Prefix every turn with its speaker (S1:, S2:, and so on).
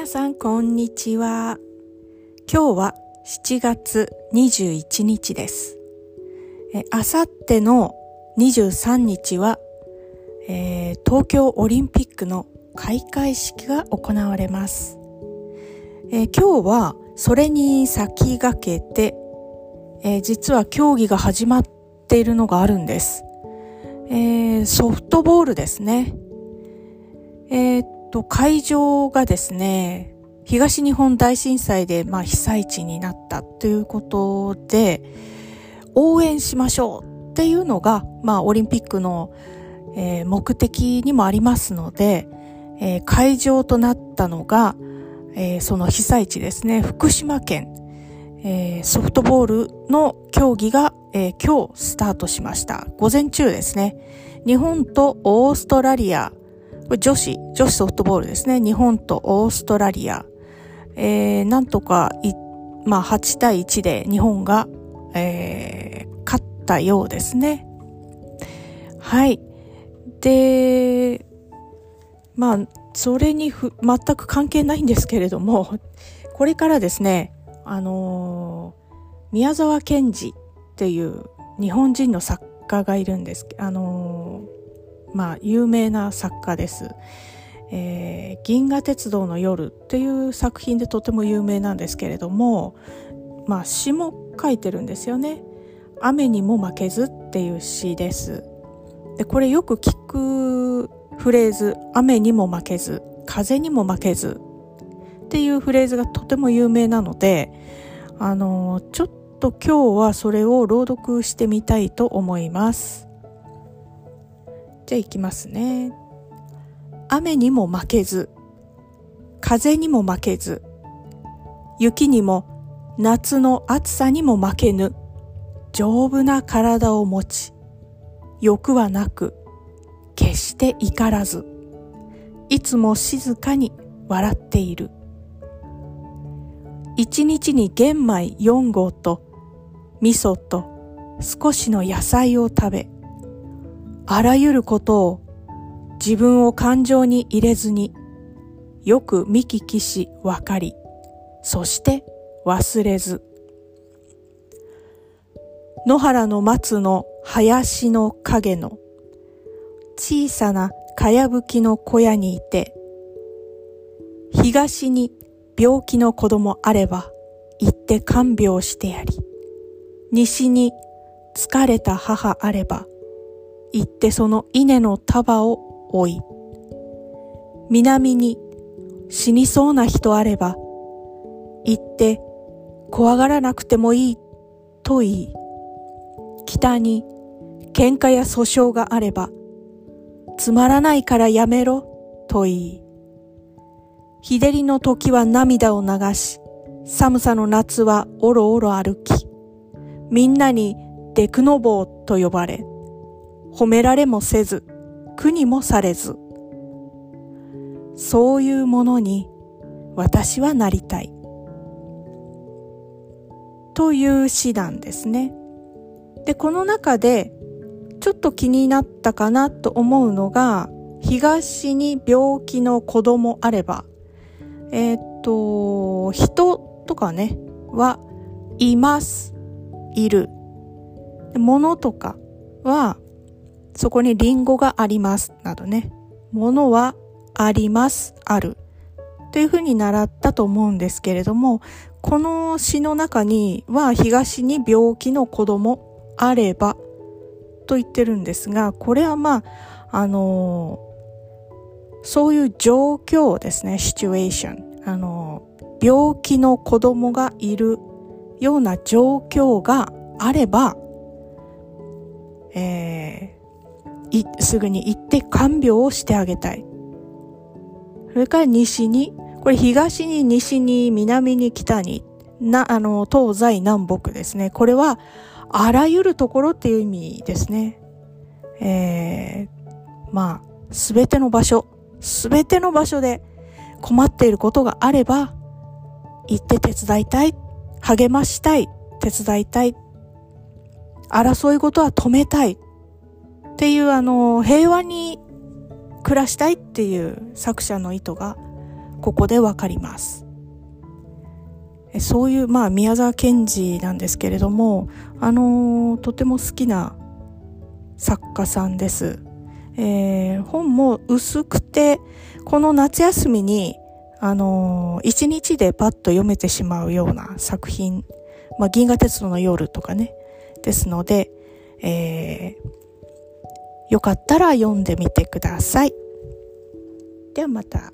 S1: 皆さんこんにちは。今日は7月21日です。え、あさっての23日は、えー、東京オリンピックの開会式が行われます。えー、今日はそれに先駆けて、えー、実は競技が始まっているのがあるんです。えソフトボールですね。えー、と、会場がですね、東日本大震災で、まあ、被災地になったということで、応援しましょうっていうのが、まあ、オリンピックの、えー、目的にもありますので、えー、会場となったのが、えー、その被災地ですね、福島県、えー、ソフトボールの競技が、えー、今日スタートしました。午前中ですね。日本とオーストラリア、これ女子、女子ソフトボールですね。日本とオーストラリア。えー、なんとか、まあ、8対1で日本が、えー、勝ったようですね。はい。で、まあ、それにふ、全く関係ないんですけれども、これからですね、あのー、宮沢賢治っていう日本人の作家がいるんです。あのまあ、有名な作家です。えー、銀河鉄道の夜っていう作品でとても有名なんですけれども、まあ、詩も書いてるんですよね。雨にも負けずっていう詩です。で、これよく聞くフレーズ、雨にも負けず、風にも負けずっていうフレーズがとても有名なので、あの、ちょっと今日はそれを朗読してみたいと思います。じゃあいきますね。雨にも負けず、風にも負けず、雪にも夏の暑さにも負けぬ、丈夫な体を持ち、欲はなく、決して怒らず、いつも静かに笑っている。一日に玄米4合と味噌と少しの野菜を食べ、あらゆることを自分を感情に入れずによく見聞きし分かり、そして忘れず。野原の松の林の影の小さなかやぶきの小屋にいて、東に病気の子供あれば行って看病してやり、西に疲れた母あれば行ってその稲の束を追い、南に死にそうな人あれば、行って怖がらなくてもいいと言い、北に喧嘩や訴訟があれば、つまらないからやめろと言い、日照りの時は涙を流し、寒さの夏はおろおろ歩き、みんなにデクノボーと呼ばれ、褒められもせず、苦にもされず。そういうものに私はなりたい。という詩なんですね。で、この中でちょっと気になったかなと思うのが、東に病気の子供あれば、えー、っと、人とかね、はいます、いる。物とかはそこにリンゴがありますなどね、ものはあります、ある。というふうに習ったと思うんですけれども、この詩の中には東に病気の子供あればと言ってるんですが、これはまあ、あのそういう状況ですね、シチュエーション。あの病気の子供がいるような状況があれば、え、すぐに行って看病をしてあげたい。それから西に、これ東に西に南に北に、な、あの、東西南北ですね。これは、あらゆるところっていう意味ですね。えー、まあ、すべての場所、すべての場所で困っていることがあれば、行って手伝いたい、励ましたい、手伝いたい、争い事は止めたい、っていうあの、平和に暮らしたいっていう作者の意図がここでわかります。そういう、まあ、宮沢賢治なんですけれども、あの、とても好きな作家さんです。えー、本も薄くて、この夏休みに、あの、一日でパッと読めてしまうような作品、まあ、銀河鉄道の夜とかね、ですので、えー、よかったら読んでみてください。ではまた。